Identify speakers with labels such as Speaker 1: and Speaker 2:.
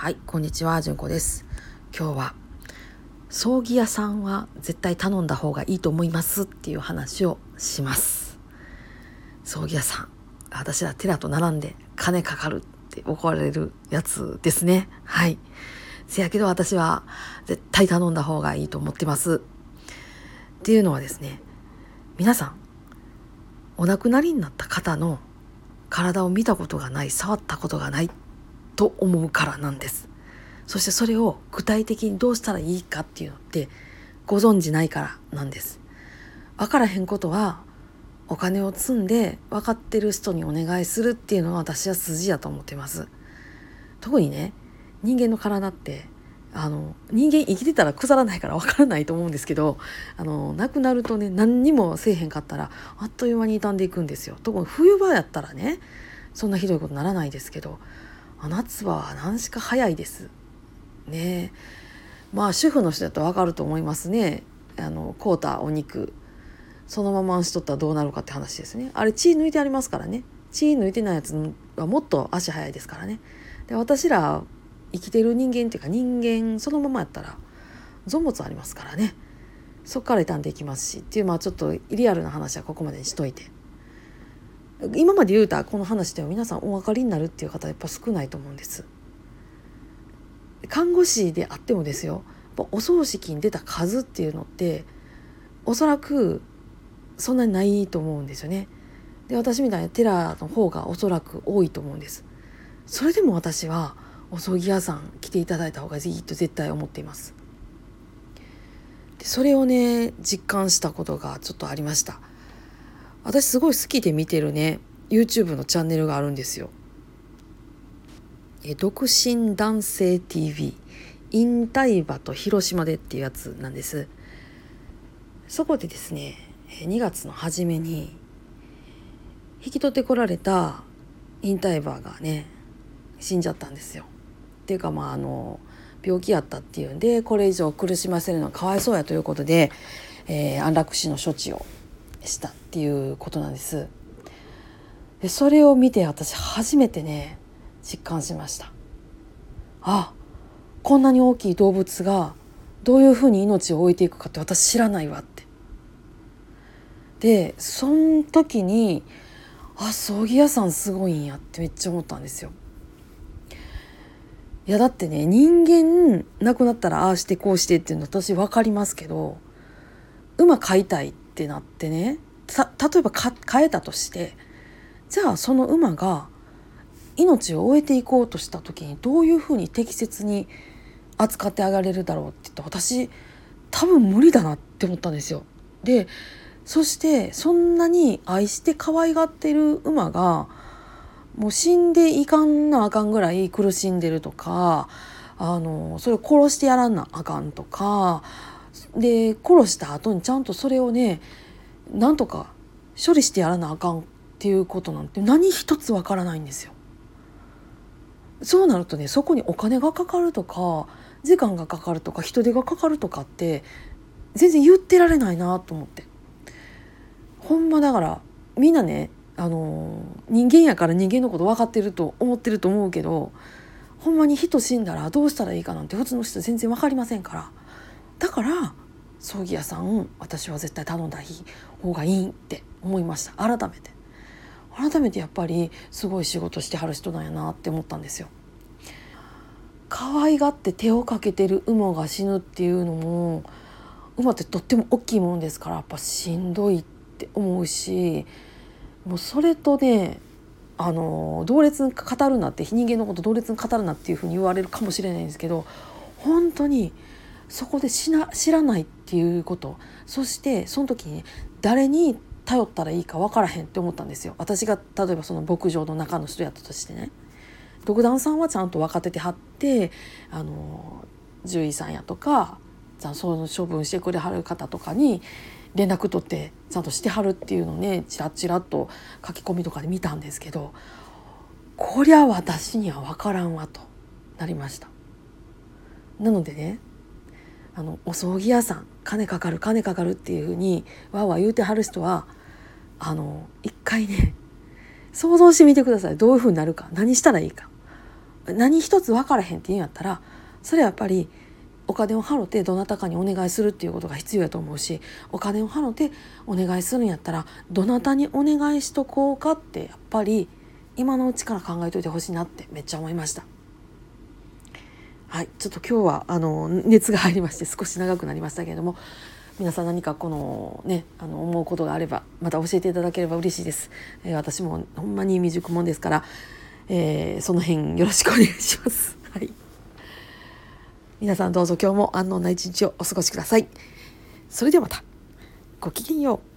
Speaker 1: はい、こんにちは、じゅんこです。今日は葬儀屋さんは絶対頼んだ方がいいと思いますっていう話をします。葬儀屋さん、私ら寺と並んで金かかるって怒られるやつですね。はい。せやけど私は絶対頼んだ方がいいと思ってます。っていうのはですね、皆さん、お亡くなりになった方の体を見たことがない、触ったことがないと思うからなんです。そしてそれを具体的にどうしたらいいかっていうのってご存じないからなんです。分からへんことはお金を積んで分かってる人にお願いするっていうのが私は筋やと思ってます。特にね人間の体ってあの人間生きてたら腐らないから分からないと思うんですけどあの亡くなるとね何にもせえへんかったらあっという間に傷んでいくんですよ。特に冬場やったらねそんなひどいことならないですけど夏は何しか早いです。ね。まあ主婦の人だと分かると思いますね。あの凍ったお肉。そのまましとったらどうなるかって話ですね。あれ血抜いてありますからね。血抜いてないやつはもっと足早いですからね。で私ら生きてる人間っていうか人間そのままやったら存物ありますからね。そっから傷んでいきますしっていうまあちょっとリアルな話はここまでにしといて。今まで言うたこの話では皆さんお分かりになるっていう方やっぱ少ないと思うんです。看護師であってもですよお葬式に出た数っていうのっておそらくそんなにないと思うんですよね。で私みたいなテラの方がおそらく多いと思うんです。それでも私はお葬儀屋さん来ていただいた方がいいと絶対思っています。でそれをね実感したことがちょっとありました。私すごい好きで見てるね。YouTube のチャンネルがあるんですよ。え独身男性 TV 引退場と広島でっていうやつなんです。そこでですね2月の初めに引き取ってこられた引退馬がね死んじゃったんですよ。っていうかまああの病気やったっていうんでこれ以上苦しませるのはかわいそうやということで、えー、安楽死の処置をしたっていうことなんです。でそれを見て私初めてね実感しました。あこんなに大きい動物がどういうふうに命を置いていくかって私知らないわって。でその時にあ葬儀屋さんすごいんやってめっちゃ思ったんですよ。いやだってね人間亡くなったらああしてこうしてっていうの私分かりますけど馬飼いたいっってなってね例えば飼えたとしてじゃあその馬が命を終えていこうとした時にどういうふうに適切に扱ってあげれるだろうって言って私多分無理だなって思ったんですよ。でそしてそんなに愛して可愛がってる馬がもう死んでいかんなあかんぐらい苦しんでるとかあのそれを殺してやらんなあかんとかで殺した後にちゃんとそれをねなんとか処理してやらなあかんっていうことなんて何一つわからないんですよ。そうなるとねそこにお金がかかるとか時間がかかるとか人手がかかるとかって全然言ってられないなと思ってほんまだからみんなねあの人間やから人間のこと分かってると思ってると思うけどほんまに人死んだらどうしたらいいかなんて普通の人全然分かりませんからだから葬儀屋さん私は絶対頼んだ方がいいって思いました改めて。改めてやっぱりすごい仕事してはる人なんやなって思ったんですよ。可愛がって手をかけてる馬が死ぬっていうのも馬ってとっても大きいものですからやっぱしんどいって思うしもうそれとねあの同列に語るなって人間のこと同列に語るなっていうふうに言われるかもしれないんですけど本当にそこで知な知らないってていうこと。そしてその時に誰に頼ったらいいか分からへんって思ったんですよ。私が例えばその牧場の中の人やったとしてね。独断さんはちゃんと分かっててはってあの獣医さんやとかその処分してくれはる方とかに連絡取ってちゃんとしてはるっていうのをねチラッチラと書き込みとかで見たんですけどこりゃ私には分からんわとなりました。なのでねあのお葬儀屋さん金かかる金かかるっていうふうにわーわー言うてはる人はあの一回ね想像してみてください。どういうふうになるか。何したらいいか。何一つ分からへんって言うんやったらそれはやっぱりお金を払ってどなたかにお願いするっていうことが必要やと思うしお金を払ってお願いするんやったらどなたにお願いしとこうかってやっぱり今のうちから考えといてほしいなってめっちゃ思いました。はい、ちょっと今日はあの熱が入りまして少し長くなりましたけれども皆さん何かこのねあの思うことがあればまた教えていただければ嬉しいです。えー、私もほんまに未熟もんですから、えー、その辺よろしくお願いします。はい。皆さんどうぞ今日も安穏な一日をお過ごしください。それではまた。ごきげんよう。